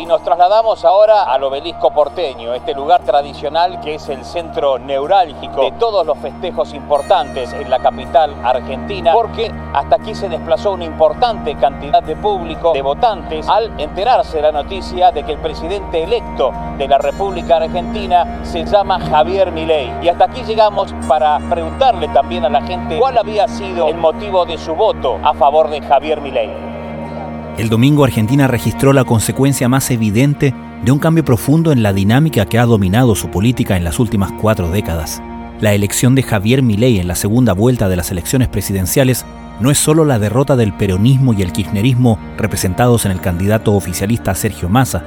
Y nos trasladamos ahora al obelisco porteño, este lugar tradicional que es el centro neurálgico de todos los festejos importantes en la capital argentina, porque hasta aquí se desplazó una importante cantidad de público, de votantes, al enterarse la noticia de que el presidente electo de la República Argentina se llama Javier Milei. Y hasta aquí llegamos para preguntarle también a la gente cuál había sido el motivo de su voto a favor de Javier Milei. El domingo Argentina registró la consecuencia más evidente de un cambio profundo en la dinámica que ha dominado su política en las últimas cuatro décadas. La elección de Javier Milei en la segunda vuelta de las elecciones presidenciales no es solo la derrota del peronismo y el kirchnerismo representados en el candidato oficialista Sergio Massa,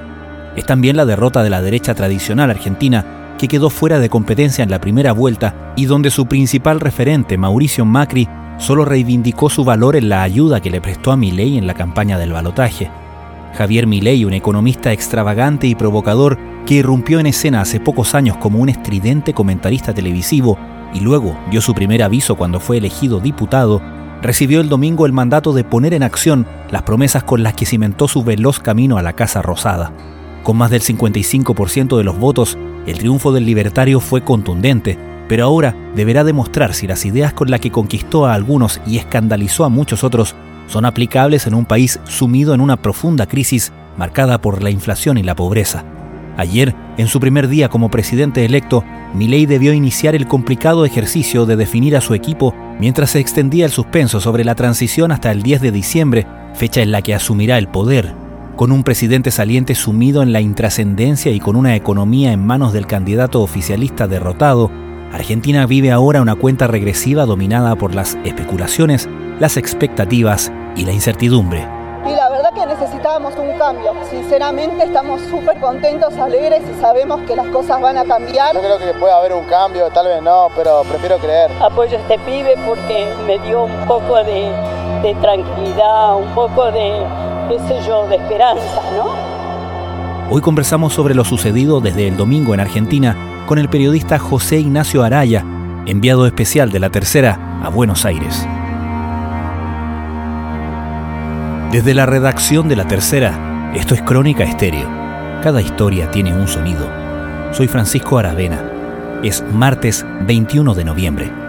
es también la derrota de la derecha tradicional argentina que quedó fuera de competencia en la primera vuelta y donde su principal referente, Mauricio Macri, solo reivindicó su valor en la ayuda que le prestó a Milei en la campaña del balotaje. Javier Milei, un economista extravagante y provocador que irrumpió en escena hace pocos años como un estridente comentarista televisivo y luego dio su primer aviso cuando fue elegido diputado, recibió el domingo el mandato de poner en acción las promesas con las que cimentó su veloz camino a la Casa Rosada. Con más del 55% de los votos, el triunfo del libertario fue contundente, pero ahora deberá demostrar si las ideas con las que conquistó a algunos y escandalizó a muchos otros son aplicables en un país sumido en una profunda crisis marcada por la inflación y la pobreza. Ayer, en su primer día como presidente electo, Milei debió iniciar el complicado ejercicio de definir a su equipo mientras se extendía el suspenso sobre la transición hasta el 10 de diciembre, fecha en la que asumirá el poder. Con un presidente saliente sumido en la intrascendencia y con una economía en manos del candidato oficialista derrotado, Argentina vive ahora una cuenta regresiva dominada por las especulaciones, las expectativas y la incertidumbre. Y la verdad que necesitábamos un cambio. Sinceramente estamos súper contentos, alegres y sabemos que las cosas van a cambiar. Yo creo que puede haber un cambio, tal vez no, pero prefiero creer. Apoyo a este pibe porque me dio un poco de, de tranquilidad, un poco de, qué sé yo, de esperanza, ¿no? Hoy conversamos sobre lo sucedido desde el domingo en Argentina con el periodista José Ignacio Araya, enviado especial de la Tercera a Buenos Aires. Desde la redacción de la Tercera, esto es Crónica Estéreo. Cada historia tiene un sonido. Soy Francisco Aravena. Es martes 21 de noviembre.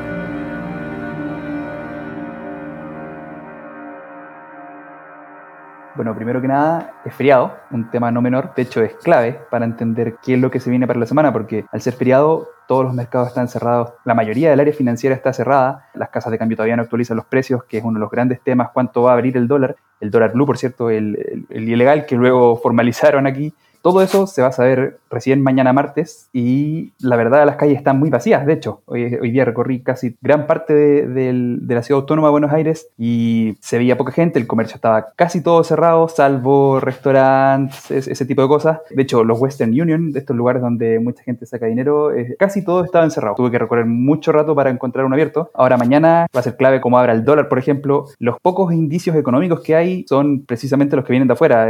Bueno, primero que nada, es feriado, un tema no menor, de hecho es clave para entender qué es lo que se viene para la semana, porque al ser feriado todos los mercados están cerrados, la mayoría del área financiera está cerrada, las casas de cambio todavía no actualizan los precios, que es uno de los grandes temas, cuánto va a abrir el dólar, el dólar blue, por cierto, el, el ilegal que luego formalizaron aquí, todo eso se va a saber recién mañana martes y la verdad las calles están muy vacías, de hecho. Hoy, día recorrí casi gran parte de, la ciudad autónoma de Buenos Aires y se veía poca gente, el comercio estaba casi todo cerrado, salvo restaurantes, ese, tipo de cosas. De hecho, los Western Union, estos lugares donde mucha gente saca dinero, eh, casi todo estaba encerrado. Tuve que recorrer mucho rato para encontrar un abierto. Ahora mañana va a ser clave cómo abra el dólar, por ejemplo. Los pocos indicios económicos que hay son precisamente los que vienen de afuera.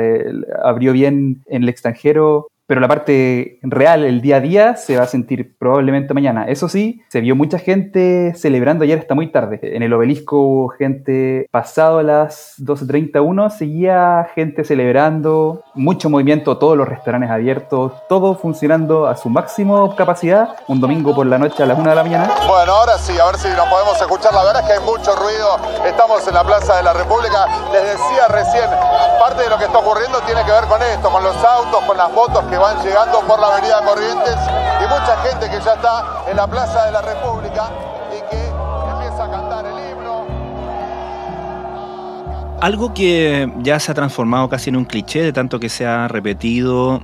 abrió bien en el extranjero extranjero pero la parte real, el día a día, se va a sentir probablemente mañana. Eso sí, se vio mucha gente celebrando ayer hasta muy tarde. En el obelisco hubo gente pasado las 12.31, seguía gente celebrando, mucho movimiento, todos los restaurantes abiertos, todo funcionando a su máximo capacidad, un domingo por la noche a las 1 de la mañana. Bueno, ahora sí, a ver si nos podemos escuchar. La verdad es que hay mucho ruido. Estamos en la Plaza de la República. Les decía recién, parte de lo que está ocurriendo tiene que ver con esto, con los autos, con las motos que van llegando por la avenida Corrientes y mucha gente que ya está en la Plaza de la República y que empieza a cantar el himno. Algo que ya se ha transformado casi en un cliché de tanto que se ha repetido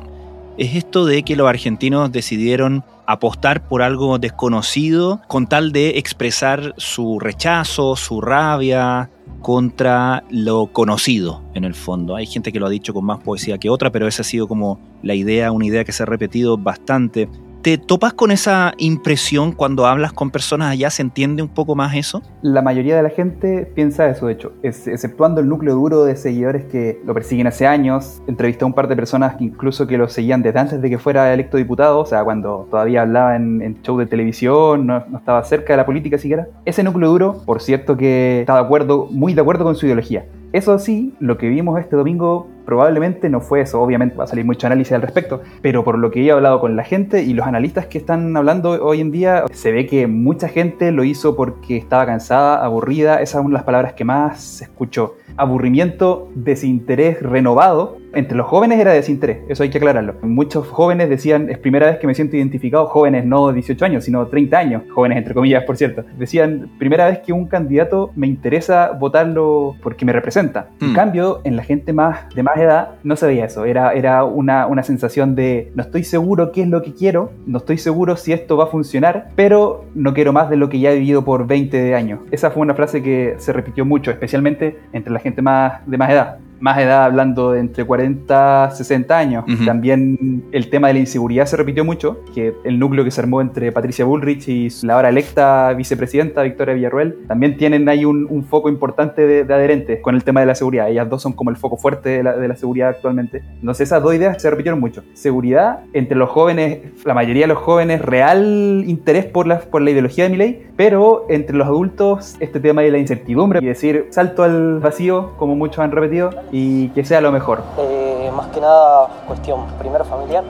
es esto de que los argentinos decidieron apostar por algo desconocido con tal de expresar su rechazo, su rabia, contra lo conocido en el fondo. Hay gente que lo ha dicho con más poesía que otra, pero esa ha sido como la idea, una idea que se ha repetido bastante ¿Te topas con esa impresión cuando hablas con personas allá? ¿Se entiende un poco más eso? La mayoría de la gente piensa eso, de hecho, exceptuando el núcleo duro de seguidores que lo persiguen hace años. Entrevisté a un par de personas que incluso que lo seguían desde antes de que fuera electo diputado, o sea, cuando todavía hablaba en, en show de televisión, no, no, estaba cerca de la política siquiera. Ese núcleo duro, por cierto, que está de acuerdo, muy de acuerdo con su ideología Eso sí, lo que vimos este domingo probablemente no fue eso, obviamente va a salir mucho análisis al respecto, pero por lo que he hablado con la gente y los analistas que están hablando hoy en día, se ve que mucha gente lo hizo porque estaba cansada, aburrida, esas son las palabras que más se escuchó aburrimiento, desinterés renovado. Entre los jóvenes era desinterés, eso hay que aclararlo. Muchos jóvenes decían, es primera vez que me siento identificado, jóvenes no 18 años, sino 30 años, jóvenes entre comillas, por cierto. Decían, primera vez que un candidato me interesa votarlo porque me representa. En mm. cambio, en la gente más de más edad no se veía eso, era, era una, una sensación de no estoy seguro qué es lo que quiero, no estoy seguro si esto va a funcionar, pero no quiero más de lo que ya he vivido por 20 años. Esa fue una frase que se repitió mucho, especialmente entre la gente más, de más edad más edad, hablando de entre 40 60 años. También el tema de la inseguridad se repitió mucho, que el núcleo que se armó entre Patricia Bullrich y la ahora electa vicepresidenta Victoria Villarruel, también tienen ahí un, foco importante de, adherentes con el tema de la seguridad. Ellas dos son como el foco fuerte de la, seguridad actualmente. Entonces esas dos ideas se repitieron mucho. Seguridad entre los jóvenes, la mayoría de los jóvenes, real interés por la, por la ideología de mi ley, pero entre los adultos este tema de la incertidumbre y decir salto al vacío, como muchos han repetido, y que sea lo mejor? Eh, más que nada cuestión primero familiar,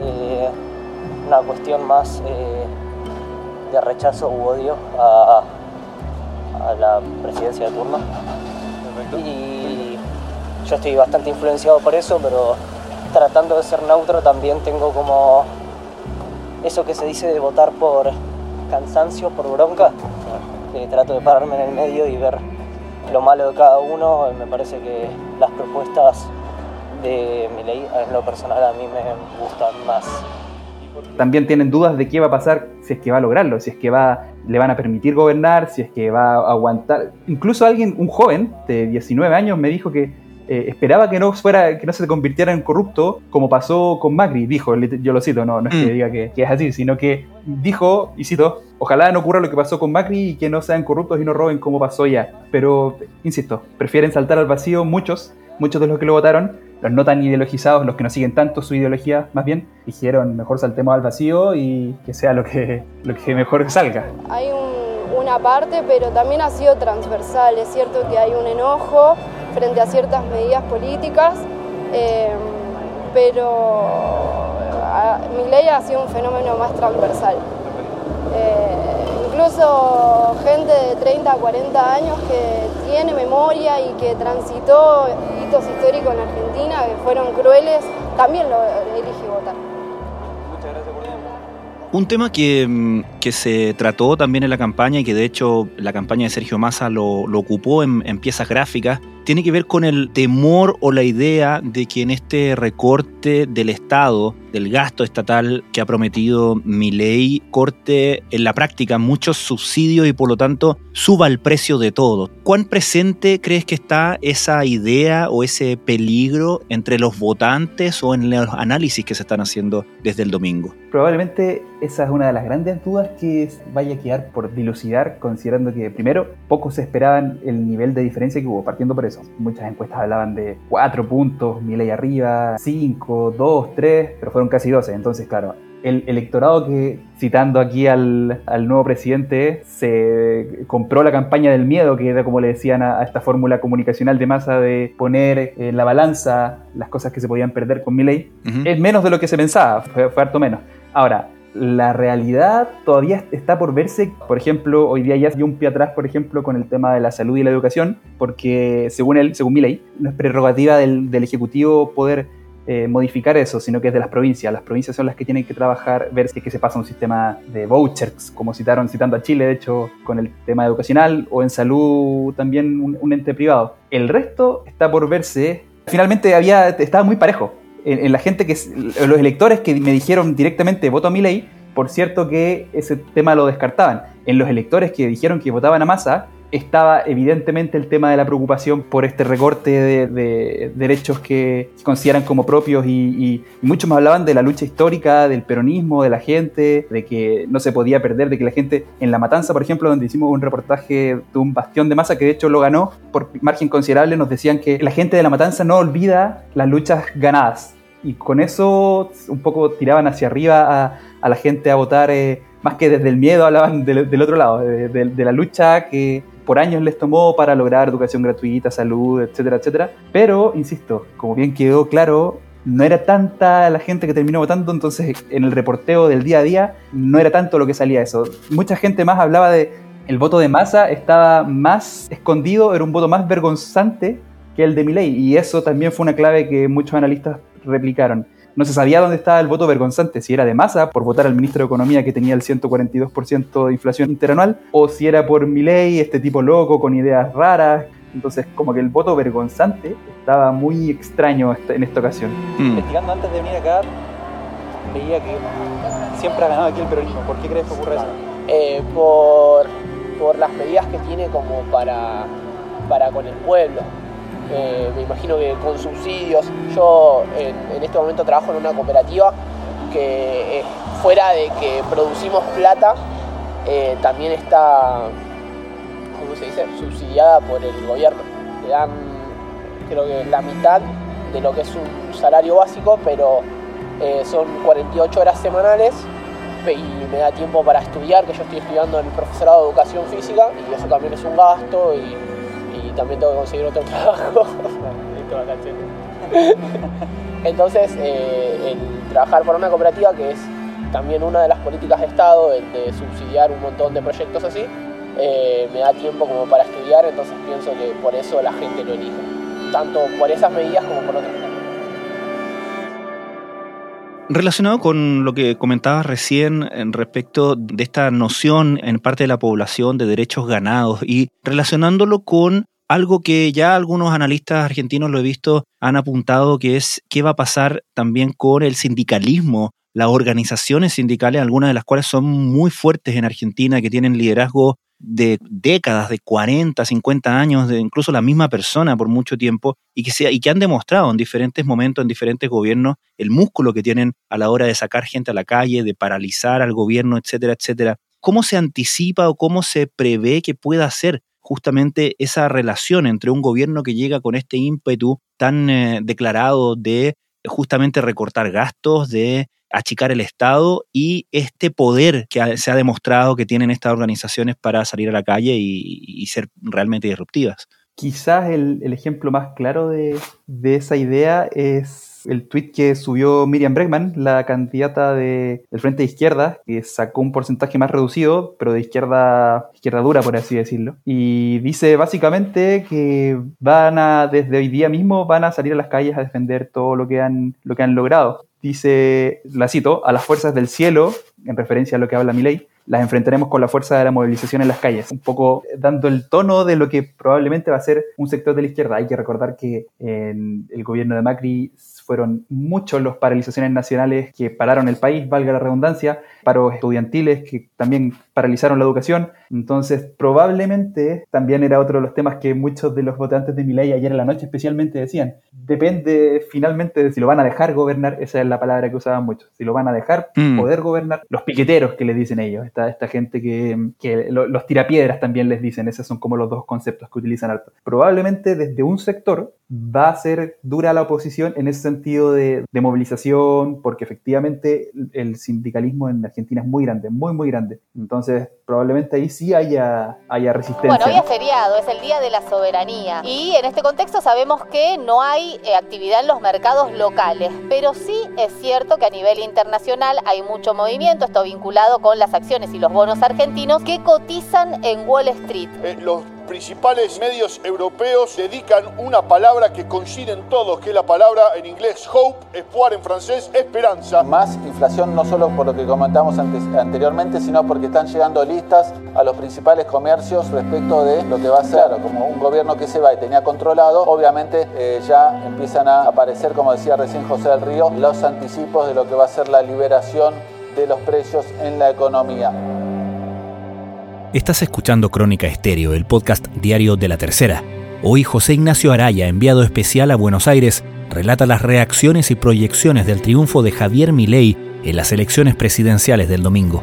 eh, una cuestión más eh, de rechazo u odio a, la presidencia de turno. Y yo estoy bastante influenciado por eso, pero tratando de ser neutro también tengo como eso que se dice de votar por cansancio, por bronca, que trato de pararme en el medio y ver lo malo de cada uno, me parece que las propuestas de mi ley en lo personal a mí me gustan más. También tienen dudas de qué va a pasar si es que va a lograrlo, si es que va, le van a permitir gobernar, si es que va a aguantar. Incluso alguien, un joven de 19 años, me dijo que eh, esperaba que no fuera, que no se convirtiera en corrupto como pasó con Macri, dijo, yo lo cito, no, no es que mm. diga que, es así, sino que dijo, y cito, ojalá no ocurra lo que pasó con Macri y que no sean corruptos y no roben como pasó ya. Pero, insisto, prefieren saltar al vacío muchos, muchos de los que lo votaron, los no tan ideologizados, los que no siguen tanto su ideología, más bien, dijeron mejor saltemos al vacío y que sea lo que, lo que mejor salga. Hay una parte, pero también ha sido transversal. Es cierto que hay un enojo frente a ciertas medidas políticas, eh, pero mi ley ha sido un fenómeno más transversal. Eh, incluso gente de 30 a 40 años que tiene memoria y que transitó hitos históricos en Argentina que fueron crueles, también lo elige votar. Un tema que, mm, que, se trató también en la campaña y que de hecho la campaña de Sergio Massa lo, ocupó en, en, piezas gráficas, tiene que ver con el temor o la idea de que en este recorte del Estado del gasto estatal que ha prometido mi ley corte en la práctica muchos subsidios y por lo tanto suba el precio de todo. ¿Cuán presente crees que está esa idea o ese peligro entre los votantes o en los análisis que se están haciendo desde el domingo? Probablemente esa es una de las grandes dudas que vaya a quedar por dilucidar, considerando que primero pocos esperaban el nivel de diferencia que hubo, partiendo por eso. Muchas encuestas hablaban de 4 puntos, mi ley arriba, 5, 2, 3, pero fueron casi 12. Entonces, claro, el electorado que, citando aquí al, nuevo presidente, se compró la campaña del miedo, que era como le decían a, esta fórmula comunicacional de masa de poner en la balanza las cosas que se podían perder con mi ley, es menos de lo que se pensaba, fue, fue harto menos. Ahora, la realidad todavía está por verse. Por ejemplo, hoy día ya dio un pie atrás, por ejemplo, con el tema de la salud y la educación, porque según él, según mi ley, no es prerrogativa del, del Ejecutivo poder eh, modificar eso, sino que es de las provincias. Las provincias son las que tienen que trabajar, ver si es que se pasa un sistema de vouchers, como citaron citando a Chile, de hecho, con el tema educacional, o en salud también un, ente privado. El resto está por verse. Finalmente había, estaba muy parejo. En, la gente que, los electores que me dijeron directamente voto a mi ley, por cierto que ese tema lo descartaban. En los electores que dijeron que votaban a masa, estaba evidentemente el tema de la preocupación por este recorte de, derechos que consideran como propios y, muchos me hablaban de la lucha histórica, del peronismo, de la gente, de que no se podía perder, de que la gente en La Matanza, por ejemplo, donde hicimos un reportaje de un bastión de masa que de hecho lo ganó por margen considerable, nos decían que la gente de La Matanza no olvida las luchas ganadas. Y con eso un poco tiraban hacia arriba a, la gente a votar, eh, más que desde el miedo hablaban del, otro lado, de, la lucha que por años les tomó para lograr educación gratuita, salud, etcétera, etcétera. Pero, insisto, como bien quedó claro, no era tanta la gente que terminó votando, entonces en el reporteo del día a día no era tanto lo que salía eso. Mucha gente más hablaba de el voto de masa estaba más escondido, era un voto más vergonzante que el de Milei y eso también fue una clave que muchos analistas replicaron. No se sabía dónde estaba el voto vergonzante, si era de masa por votar al ministro de Economía que tenía el 142% de inflación interanual o si era por Milei, este tipo loco con ideas raras entonces, como que el voto vergonzante estaba muy extraño en esta ocasión. Mm. Investigando antes de venir acá, veía que siempre ha ganado aquí el peronismo. ¿Por qué crees que ocurre eso? Eh, por, por las medidas que tiene como para, para con el pueblo. Eh, me imagino que con subsidios. Yo en, este momento trabajo en una cooperativa que eh, fuera de que producimos plata, también está se dice? subsidiada por el gobierno. Le dan creo que la mitad de lo que es un salario básico, pero eh, son 48 horas semanales y me da tiempo para estudiar, que yo estoy estudiando en el profesorado de educación física y eso también es un gasto y, también tengo que conseguir otro trabajo. Entonces, eh, el trabajar para una cooperativa, que es también una de las políticas de Estado, el de subsidiar un montón de proyectos así, eh, me da tiempo como para estudiar, entonces pienso que por eso la gente lo elige, tanto por esas medidas como por otras. Relacionado con lo que comentabas recién en respecto de esta noción en parte de la población de derechos ganados y relacionándolo con algo que ya algunos analistas argentinos lo he visto han apuntado que es qué va a pasar también con el sindicalismo las organizaciones sindicales, algunas de las cuales son muy fuertes en Argentina, que tienen liderazgo de décadas, de 40, 50 años, de incluso la misma persona por mucho tiempo, y que, y que han demostrado en diferentes momentos, en diferentes gobiernos, el músculo que tienen a la hora de sacar gente a la calle, de paralizar al gobierno, etcétera, etcétera. ¿Cómo se anticipa o cómo se prevé que pueda ser justamente esa relación entre un gobierno que llega con este ímpetu tan eh, declarado de justamente recortar gastos, de achicar el Estado y este poder que se ha demostrado que tienen estas organizaciones para salir a la calle y, ser realmente disruptivas. Quizás el, ejemplo más claro de, esa idea es el tweet que subió Miriam Bregman, la candidata del Frente de Izquierda, que sacó un porcentaje más reducido, pero de izquierda, izquierda dura, por así decirlo. Y dice básicamente que van a, desde hoy día mismo, van a salir a las calles a defender todo lo que han, lo que han logrado dice, la cito, a las fuerzas del cielo, en referencia a lo que habla mi ley, las enfrentaremos con la fuerza de la movilización en las calles, un poco dando el tono de lo que probablemente va a ser un sector de la izquierda. Hay que recordar que en el gobierno de Macri fueron muchos los paralizaciones nacionales que pararon el país, valga la redundancia, paros estudiantiles que también paralizaron la educación. Entonces, probablemente también era otro de los temas que muchos de los votantes de mi ley ayer en la noche especialmente decían. Depende finalmente de si lo van a dejar gobernar, esa es la palabra que usaban muchos, si lo van a dejar mm. poder gobernar. Los piqueteros que les dicen ellos, esta, esta gente que, que los tirapiedras también les dicen, esos son como los dos conceptos que utilizan alto. Probablemente desde un sector va a ser dura la oposición en ese sentido de, de movilización, porque efectivamente el sindicalismo en Argentina es muy grande, muy, muy grande. Entonces, probablemente ahí sí haya, haya resistencia. Bueno, hoy es feriado, es el Día de la Soberanía. Y en este contexto sabemos que no hay eh, actividad en los mercados locales, pero sí es cierto que a nivel internacional hay mucho movimiento, esto vinculado con las acciones y los bonos argentinos que cotizan en Wall Street. Eh, principales medios europeos dedican una palabra que coinciden todos, que es la palabra en inglés hope, espoir en francés, esperanza. Más inflación no solo por lo que comentamos antes, anteriormente, sino porque están llegando listas a los principales comercios respecto de lo que va a ser. como un gobierno que se va y tenía controlado, obviamente eh, ya empiezan a aparecer, como decía recién José del Río, los anticipos de lo que va a ser la liberación de los precios en la economía. Estás escuchando Crónica Estéreo, el podcast diario de la tercera. Hoy José Ignacio Araya, enviado especial a Buenos Aires, relata las reacciones y proyecciones del triunfo de Javier Milei en las elecciones presidenciales del domingo.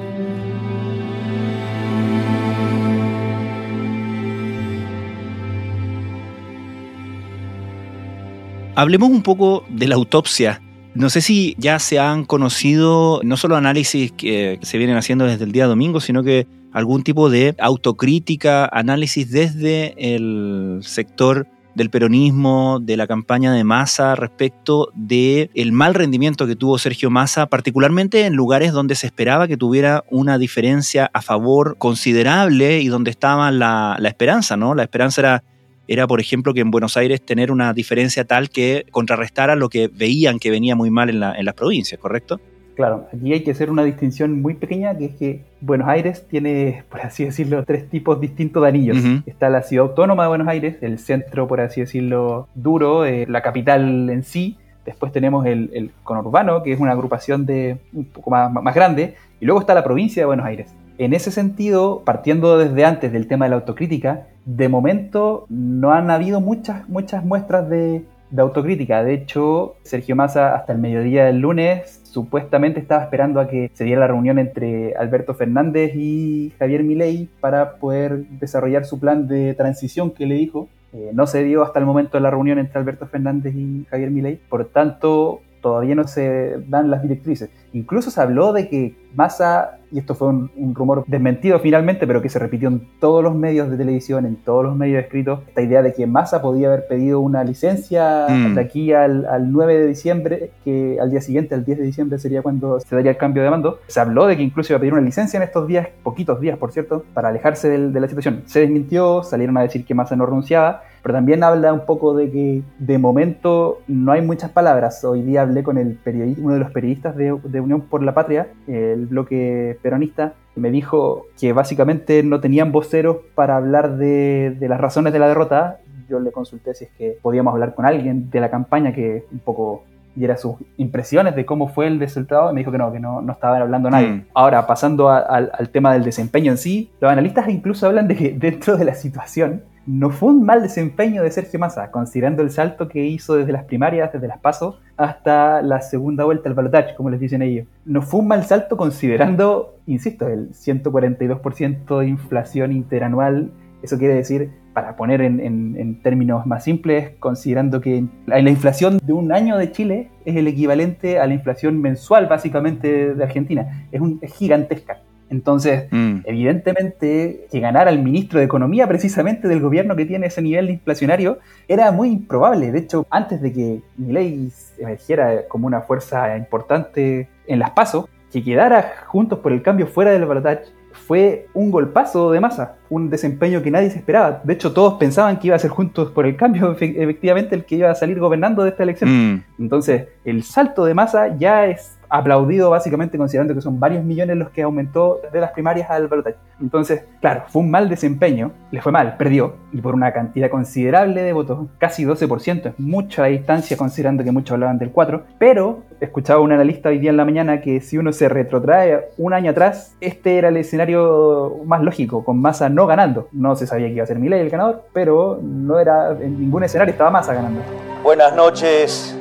Hablemos un poco de la autopsia no sé si ya se han conocido no solo análisis que se vienen haciendo desde el día domingo, sino que algún tipo de autocrítica, análisis desde el sector del peronismo, de la campaña de Massa respecto de el mal rendimiento que tuvo Sergio Massa, particularmente en lugares donde se esperaba que tuviera una diferencia a favor considerable y donde estaba la, esperanza, ¿no? La esperanza era era, por ejemplo, que en Buenos Aires tener una diferencia tal que contrarrestara lo que veían que venía muy mal en, la, en las provincias, ¿correcto? Claro, aquí hay que hacer una distinción muy pequeña, que es que Buenos Aires tiene, por así decirlo, tres tipos distintos de anillos. Está la ciudad autónoma de Buenos Aires, el centro, por así decirlo, duro, eh, la capital en sí. Después tenemos el, el, conurbano, que es una agrupación de un poco más, más grande. Y luego está la provincia de Buenos Aires. En ese sentido, partiendo desde antes del tema de la autocrítica, de momento no han habido muchas, muchas muestras de, de autocrítica. De hecho, Sergio Massa hasta el mediodía del lunes supuestamente estaba esperando a que se diera la reunión entre Alberto Fernández y Javier Milei para poder desarrollar su plan de transición que le dijo. Eh, no se dio hasta el momento de la reunión entre Alberto Fernández y Javier Milei. Por tanto, todavía no se dan las directrices. Incluso se habló de que Massa, y esto fue un, rumor desmentido finalmente, pero que se repitió en todos los medios de televisión, en todos los medios escritos, esta idea de que Massa podía haber pedido una licencia mm. de aquí al, 9 de diciembre, que al día siguiente, al 10 de diciembre, sería cuando se daría el cambio de mando. Se habló de que incluso iba a pedir una licencia en estos días, poquitos días, por cierto, para alejarse de la situación. Se desmintió, salieron a decir que Massa no renunciaba, pero también habla un poco de que de momento no hay muchas palabras. Hoy día hablé con el uno de los periodistas de, Unión por la Patria, el bloque peronista, me dijo que básicamente no tenían voceros para hablar de, las razones de la derrota. Yo le consulté si es que podíamos hablar con alguien de la campaña que un poco diera sus impresiones de cómo fue el resultado y me dijo que no, que no, no estaban hablando nadie. Mm. Ahora, pasando al, al tema del desempeño en sí, los analistas incluso hablan de que dentro de la situación no fue un mal desempeño de Sergio Massa, considerando el salto que hizo desde las primarias, desde las pasos, hasta la segunda vuelta al balotaje, como les dicen ellos. No fue un mal salto considerando, insisto, el 142% de inflación interanual. Eso quiere decir, para poner en, términos más simples, considerando que la, inflación de un año de Chile es el equivalente a la inflación mensual básicamente de Argentina. Es, un, es gigantesca. Entonces, mm. evidentemente, que ganara el ministro de Economía precisamente del gobierno que tiene ese nivel inflacionario era muy improbable. De hecho, antes de que Milei emergiera como una fuerza importante en las pasos, que quedara juntos por el cambio fuera del balotaje fue un golpazo de masa, un desempeño que nadie se esperaba. De hecho, todos pensaban que iba a ser juntos por el cambio, efectivamente, el que iba a salir gobernando de esta elección. Mm. Entonces, el salto de masa ya es aplaudido básicamente considerando que son varios millones los que aumentó de las primarias al balotaje. Entonces, claro, fue un mal desempeño, le fue mal, perdió, y por una cantidad considerable de votos, casi 12%, es mucha la distancia considerando que muchos hablaban del 4, pero escuchaba un analista hoy día en la mañana que si uno se retrotrae un año atrás, este era el escenario más lógico, con Massa no ganando. No se sabía que iba a ser Milei el ganador, pero no era en ningún escenario estaba Massa ganando. Buenas noches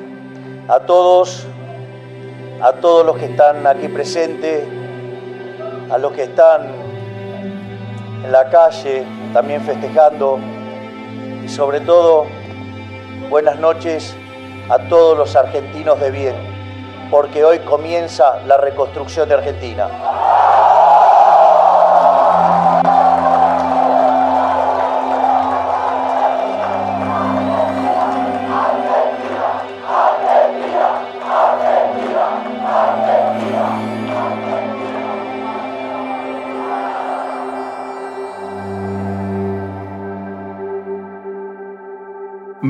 a todos a todos los que están aquí presentes, a los que están en la calle también festejando y sobre todo buenas noches a todos los argentinos de bien, porque hoy comienza la reconstrucción de Argentina.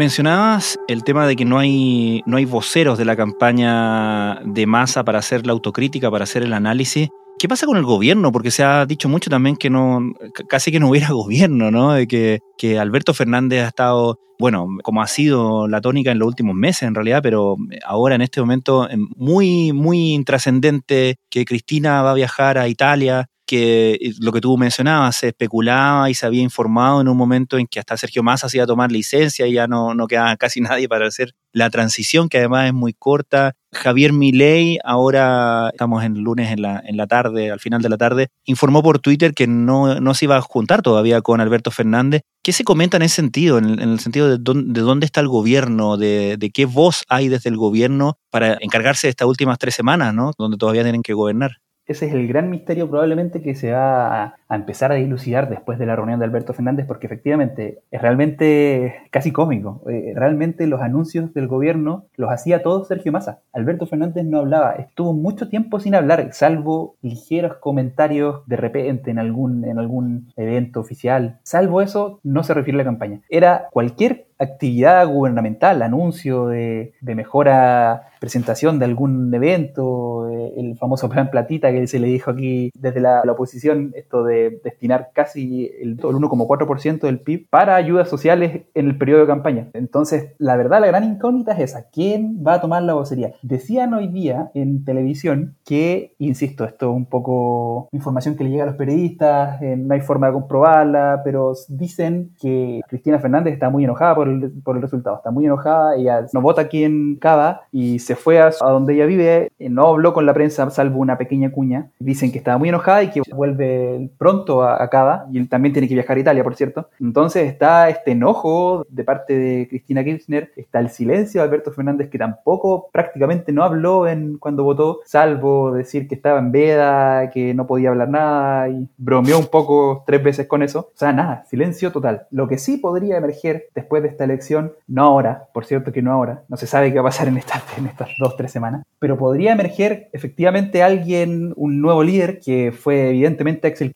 Mencionabas el tema de que no hay, no hay voceros de la campaña de masa para hacer la autocrítica, para hacer el análisis. ¿Qué pasa con el gobierno? Porque se ha dicho mucho también que no, casi que no hubiera gobierno, ¿no? De que, que Alberto Fernández ha estado, bueno, como ha sido la tónica en los últimos meses en realidad, pero ahora en este momento muy, muy intrascendente, que Cristina va a viajar a Italia, que eh, lo que tú mencionabas, se especulaba y se había informado en un momento en que hasta Sergio Massa se iba a tomar licencia y ya no, no quedaba casi nadie para hacer la transición, que además es muy corta. Javier Milei, ahora estamos en lunes en la, en la tarde, al final de la tarde, informó por Twitter que no, no se iba a juntar todavía con Alberto Fernández. ¿Qué se comenta en ese sentido, en, el sentido de dónde, de dónde, está el gobierno, de, de, qué voz hay desde el gobierno para encargarse de estas últimas tres semanas, ¿no? donde todavía tienen que gobernar? Ese es el gran misterio probablemente que se va a, a empezar a dilucidar después de la reunión de Alberto Fernández, porque efectivamente es realmente casi cómico. Eh, realmente los anuncios del gobierno los hacía todo Sergio Massa. Alberto Fernández no hablaba, estuvo mucho tiempo sin hablar, salvo ligeros comentarios de repente en algún, en algún evento oficial. Salvo eso, no se refiere a la campaña. Era cualquier actividad gubernamental, anuncio de, de mejora presentación de algún evento, eh, el famoso plan platita que se le dijo aquí desde la, oposición, esto de destinar casi el, el 1,4% del PIB para ayudas sociales en el periodo de campaña. Entonces, la verdad, la gran incógnita es esa, ¿quién va a tomar la vocería? Decían hoy día en televisión que, insisto, esto es un poco información que le llega a los periodistas, eh, no hay forma de comprobarla, pero dicen que Cristina Fernández está muy enojada por el, por el resultado, está muy enojada, ella no vota aquí en Cava y se fue a, donde ella vive, eh, no habló con la prensa salvo una pequeña cuña. Dicen que estaba muy enojada y que vuelve pronto a, a y él también tiene que viajar a Italia, por cierto. Entonces está este enojo de parte de Cristina Kirchner, está el silencio de Alberto Fernández que tampoco prácticamente no habló en cuando votó, salvo decir que estaba en veda, que no podía hablar nada y bromeó un poco tres veces con eso. O sea, nada, silencio total. Lo que sí podría emerger después de esta elección, no ahora, por cierto que no ahora, no se sabe qué va a pasar en estas, en estas dos, tres semanas, pero podría emerger efectivamente alguien, un nuevo líder, que fue evidentemente Axel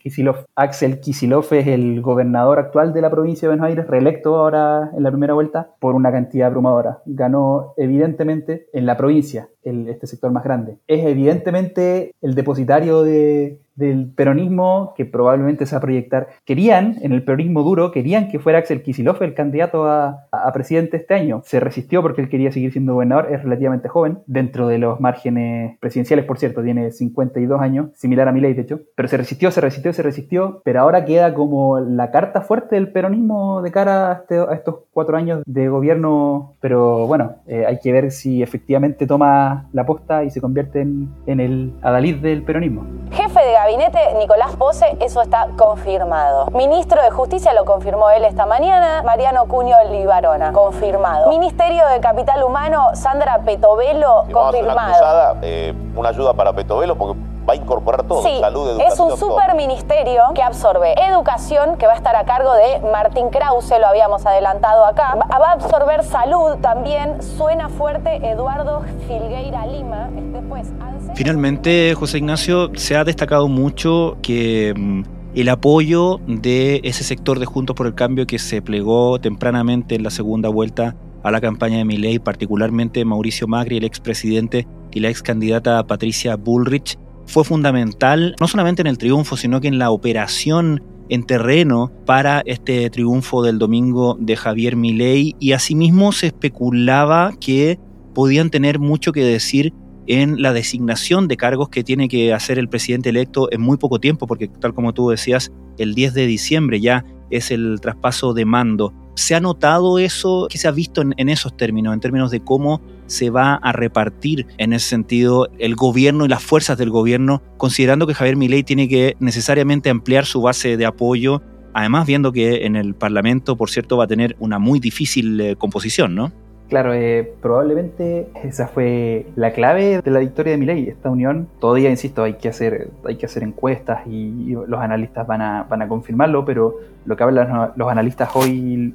Axel Kisilov es el gobernador actual de la provincia de Buenos Aires, reelecto ahora en la primera vuelta por una cantidad abrumadora. Ganó evidentemente en la provincia, el, este sector más grande. Es evidentemente el depositario de, del peronismo que probablemente se va a proyectar. Querían, en el peronismo duro, querían que fuera Axel Kicillof el candidato a, a, presidente este año. Se resistió porque él quería seguir siendo gobernador, es relativamente joven, dentro de los márgenes presidenciales, por cierto, tiene 52 años, similar a Milei, de hecho. Pero se resistió, se resistió, se resistió, pero ahora queda como la carta fuerte del peronismo de cara a, este, estos cuatro años de gobierno. Pero bueno, eh, hay que ver si efectivamente toma la posta y se convierte en, en el adalid del peronismo. Jefe de gabinete Nicolás Pose, eso está confirmado. Ministro de Justicia lo confirmó él esta mañana, Mariano Cuño Libarona, confirmado. Ministerio de Capital Humano, Sandra Petovelo, confirmado. Una, eh, una ayuda para Petovelo porque sí, salud, educación. Es un superministerio que absorbe educación, que va a estar a cargo de Martín Krause, lo habíamos adelantado acá. Va a absorber salud también, suena fuerte Eduardo Filgueira Lima, después... Finalmente, José Ignacio, se ha destacado mucho que mm, el apoyo de ese sector de Juntos por el Cambio que se plegó tempranamente en la segunda vuelta a la campaña de Milei, particularmente Mauricio Macri, el expresidente, y la ex candidata Patricia Bullrich, fue fundamental no solamente en el triunfo, sino que en la operación en terreno para este triunfo del domingo de Javier Milei y asimismo se especulaba que podían tener mucho que decir en la designación de cargos que tiene que hacer el presidente electo en muy poco tiempo, porque tal como tú decías, el 10 de diciembre ya es el traspaso de mando. ¿Se ha notado eso? ¿Qué se ha visto en, esos términos, en términos de cómo se va a repartir en ese sentido el gobierno y las fuerzas del gobierno, considerando que Javier Milei tiene que necesariamente ampliar su base de apoyo, además viendo que en el Parlamento, por cierto, va a tener una muy difícil eh, composición, ¿no? Claro, eh, probablemente esa fue la clave de la victoria de Milei, esta unión. Todavía, insisto, hay que hacer, hay que hacer encuestas y, los analistas van a, van a confirmarlo, pero lo que hablan los analistas hoy,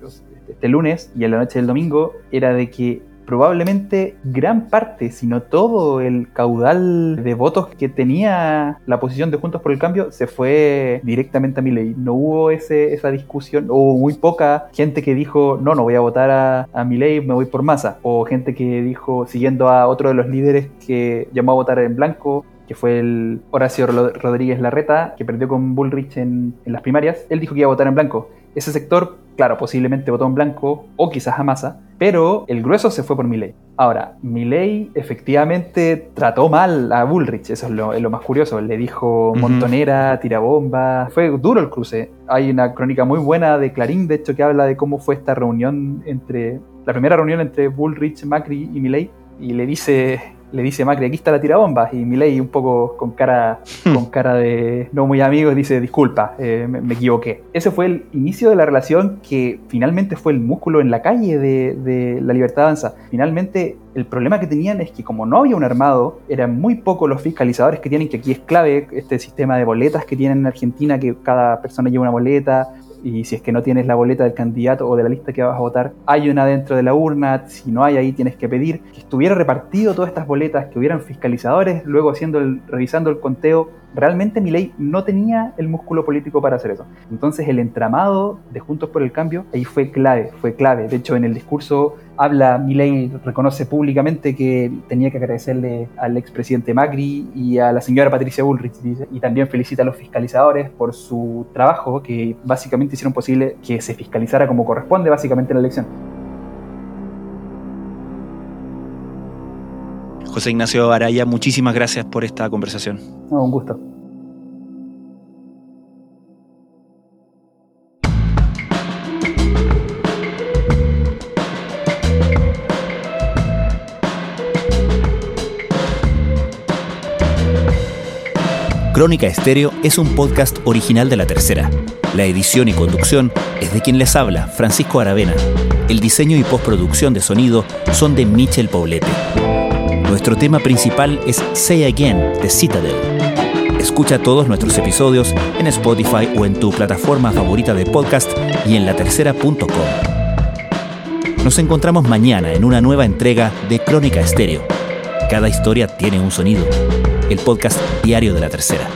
este lunes y en la noche del domingo, era de que probablemente gran parte, si no todo el caudal de votos que tenía la posición de Juntos por el Cambio se fue directamente a Milei. No hubo ese, esa discusión, hubo muy poca gente que dijo, no, no voy a votar a, a Milei, me voy por masa. O gente que dijo, siguiendo a otro de los líderes que llamó a votar en blanco, que fue el Horacio Rodríguez Larreta, que perdió con Bullrich en las primarias, él dijo que iba a votar en blanco. Ese sector Claro, posiblemente votó en blanco o quizás a Massa, pero el grueso se fue por Milley. Ahora, Milley efectivamente trató mal a Bullrich, eso es lo, más curioso. Le dijo montonera, tirabomba. Fue duro el cruce. Hay una crónica muy buena de Clarín, de hecho, que habla de cómo fue esta reunión entre. La primera reunión entre Bullrich, Macri y Milley. Y le dice le dice Macri, aquí está la tirabomba, y Milei un poco con cara, Hmm. con cara de no muy amigo dice, disculpa, eh, me, me equivoqué. Ese fue el inicio de la relación que finalmente fue el músculo en la calle de, de la libertad avanza. Finalmente, el problema que tenían es que como no había un armado, eran muy pocos los fiscalizadores que tienen, que aquí es clave este sistema de boletas que tienen en Argentina, que cada persona lleva una boleta, y si es que no tienes la boleta del candidato o de la lista que vas a votar, hay una dentro de la urna, si no hay ahí tienes que pedir que estuviera repartido todas estas boletas, que hubieran fiscalizadores, luego haciendo el, revisando el conteo. Realmente mi ley no tenía el músculo político para hacer eso. Entonces el entramado de Juntos por el Cambio ahí fue clave, fue clave. De hecho en el discurso habla, Milei reconoce públicamente que tenía que agradecerle al expresidente Macri y a la señora Patricia Bullrich, y también felicita a los fiscalizadores por su trabajo, que básicamente hicieron posible que se fiscalizara como corresponde básicamente la elección. José Ignacio Araya, muchísimas gracias por esta conversación. No, un gusto. Crónica Estéreo es un podcast original de La Tercera. La edición y conducción es de quien les habla, Francisco Aravena. El diseño y postproducción de sonido son de Michel Poblete. Nuestro tema principal es Say Again de Citadel. Escucha todos nuestros episodios en Spotify o en tu plataforma favorita de podcast y en latercera.com. Nos encontramos mañana en una nueva entrega de Crónica Estéreo. Cada historia tiene un sonido. El podcast diario de la tercera.